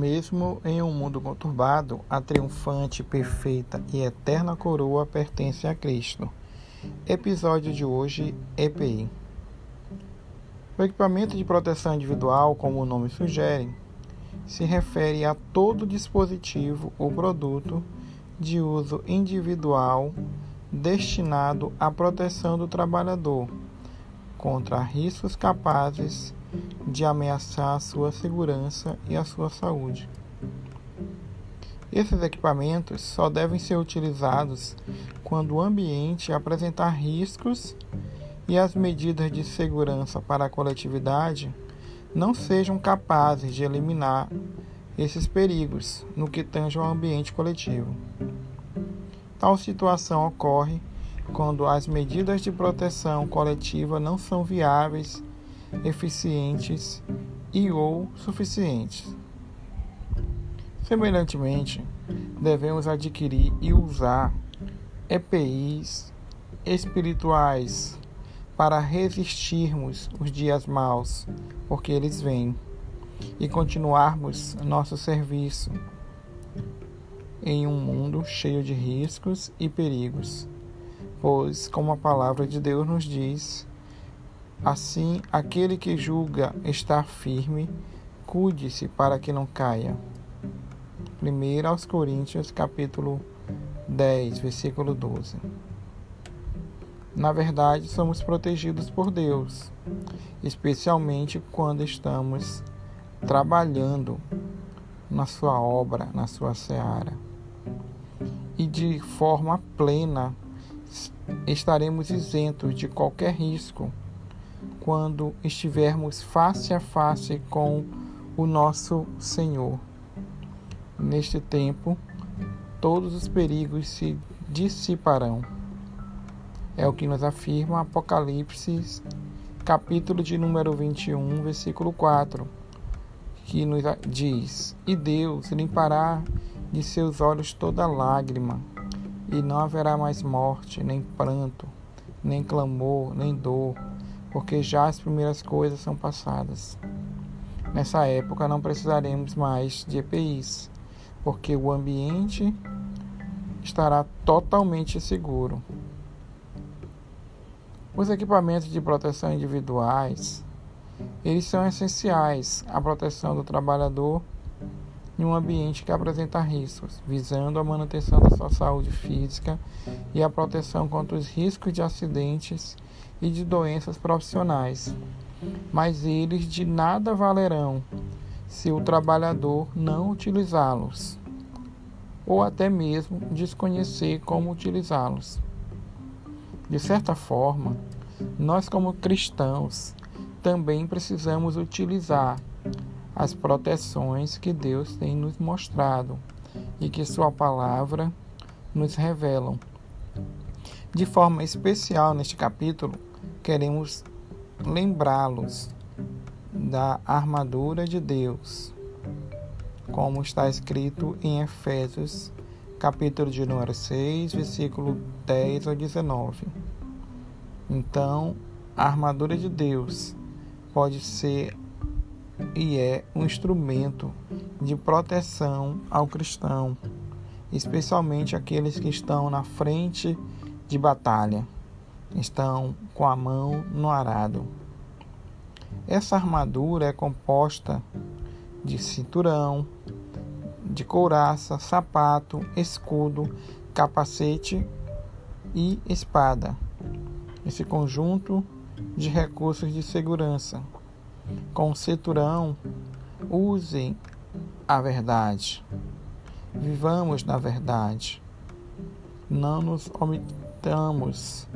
Mesmo em um mundo conturbado, a triunfante, perfeita e eterna coroa pertence a Cristo. Episódio de hoje: EPI. O equipamento de proteção individual, como o nome sugere, se refere a todo dispositivo ou produto de uso individual destinado à proteção do trabalhador contra riscos capazes de ameaçar a sua segurança e a sua saúde. Esses equipamentos só devem ser utilizados quando o ambiente apresentar riscos e as medidas de segurança para a coletividade não sejam capazes de eliminar esses perigos no que tange ao ambiente coletivo. Tal situação ocorre quando as medidas de proteção coletiva não são viáveis eficientes e ou suficientes. Semelhantemente, devemos adquirir e usar EPIs espirituais para resistirmos os dias maus, porque eles vêm, e continuarmos nosso serviço em um mundo cheio de riscos e perigos. Pois, como a palavra de Deus nos diz, Assim, aquele que julga estar firme, cuide-se para que não caia. 1 aos Coríntios, capítulo 10, versículo 12. Na verdade, somos protegidos por Deus, especialmente quando estamos trabalhando na sua obra, na sua seara. E de forma plena estaremos isentos de qualquer risco quando estivermos face a face com o nosso Senhor. Neste tempo, todos os perigos se dissiparão. É o que nos afirma Apocalipse, capítulo de número 21, versículo 4, que nos diz: E Deus limpará de seus olhos toda lágrima, e não haverá mais morte, nem pranto, nem clamor, nem dor porque já as primeiras coisas são passadas. Nessa época não precisaremos mais de EPIs, porque o ambiente estará totalmente seguro. Os equipamentos de proteção individuais, eles são essenciais à proteção do trabalhador em um ambiente que apresenta riscos, visando a manutenção da sua saúde física e a proteção contra os riscos de acidentes e de doenças profissionais, mas eles de nada valerão se o trabalhador não utilizá-los, ou até mesmo desconhecer como utilizá-los. De certa forma, nós, como cristãos, também precisamos utilizar as proteções que Deus tem nos mostrado e que Sua palavra nos revelam. De forma especial neste capítulo, queremos lembrá-los da armadura de Deus, como está escrito em Efésios, capítulo de número 6, versículo 10 ao 19. Então, a armadura de Deus pode ser e é um instrumento de proteção ao cristão, especialmente aqueles que estão na frente de batalha estão com a mão no arado. Essa armadura é composta de cinturão, de couraça, sapato, escudo, capacete e espada. Esse conjunto de recursos de segurança. Com o cinturão, usem a verdade. Vivamos na verdade. Não nos omitamos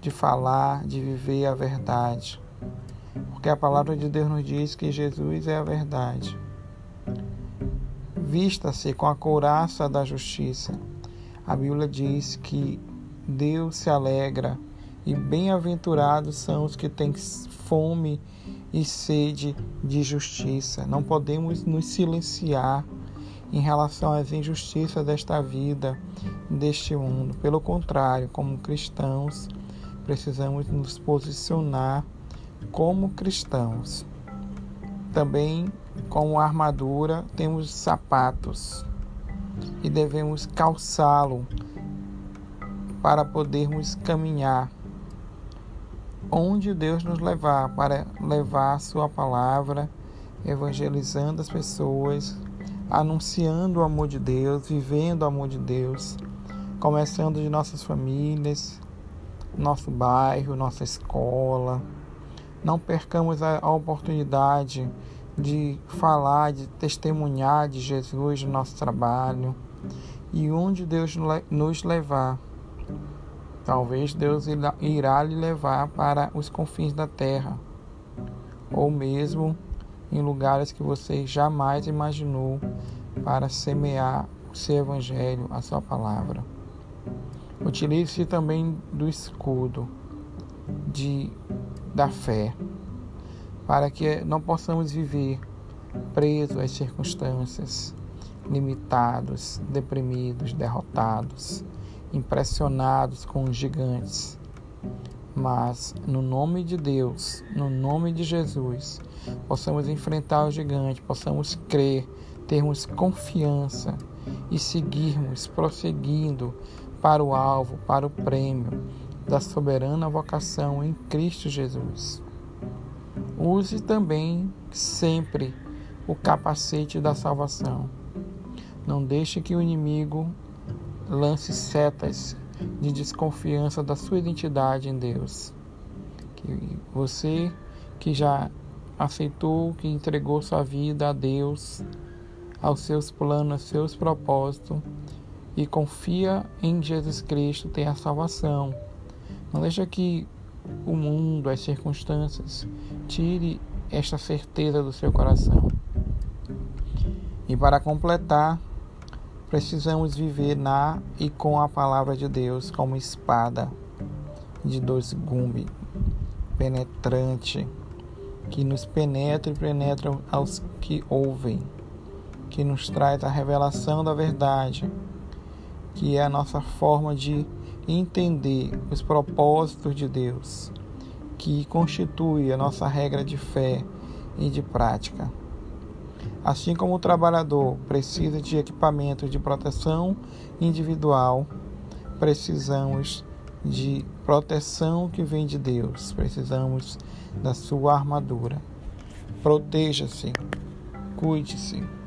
de falar, de viver a verdade. Porque a palavra de Deus nos diz que Jesus é a verdade. Vista-se com a couraça da justiça. A Bíblia diz que Deus se alegra e bem-aventurados são os que têm fome e sede de justiça. Não podemos nos silenciar em relação às injustiças desta vida, deste mundo. Pelo contrário, como cristãos, precisamos nos posicionar como cristãos. Também, como armadura, temos sapatos e devemos calçá-lo para podermos caminhar onde Deus nos levar, para levar a Sua palavra, evangelizando as pessoas, anunciando o amor de Deus, vivendo o amor de Deus, começando de nossas famílias, nosso bairro, nossa escola. Não percamos a, oportunidade de falar, de testemunhar de Jesus no nosso trabalho e onde Deus nos levar. Talvez Deus irá lhe levar para os confins da terra, ou mesmo em lugares que você jamais imaginou para semear o seu evangelho, a sua palavra. Utilize-se também do escudo de, da fé, para que não possamos viver presos às circunstâncias, limitados, deprimidos, derrotados, impressionados com os gigantes. Mas, no nome de Deus, no nome de Jesus, possamos enfrentar o gigante, possamos crer, termos confiança e seguirmos prosseguindo para o alvo, para o prêmio da soberana vocação em Cristo Jesus. Use também sempre o capacete da salvação. Não deixe que o inimigo lance setas de desconfiança da sua identidade em Deus. Que você que já aceitou, que entregou sua vida a Deus, aos seus planos, aos seus propósitos, e confia em Jesus Cristo tem a salvação. Não deixa que o mundo, as circunstâncias, tire esta certeza do seu coração. E para completar, precisamos viver na e com a palavra de Deus como espada de dois gumes, penetrante, que nos penetra e penetra aos que ouvem, que nos traz a revelação da verdade que é a nossa forma de entender os propósitos de Deus, que constitui a nossa regra de fé e de prática. Assim como o trabalhador precisa de equipamentos de proteção individual, precisamos de proteção que vem de Deus, precisamos da sua armadura. Proteja-se, cuide-se.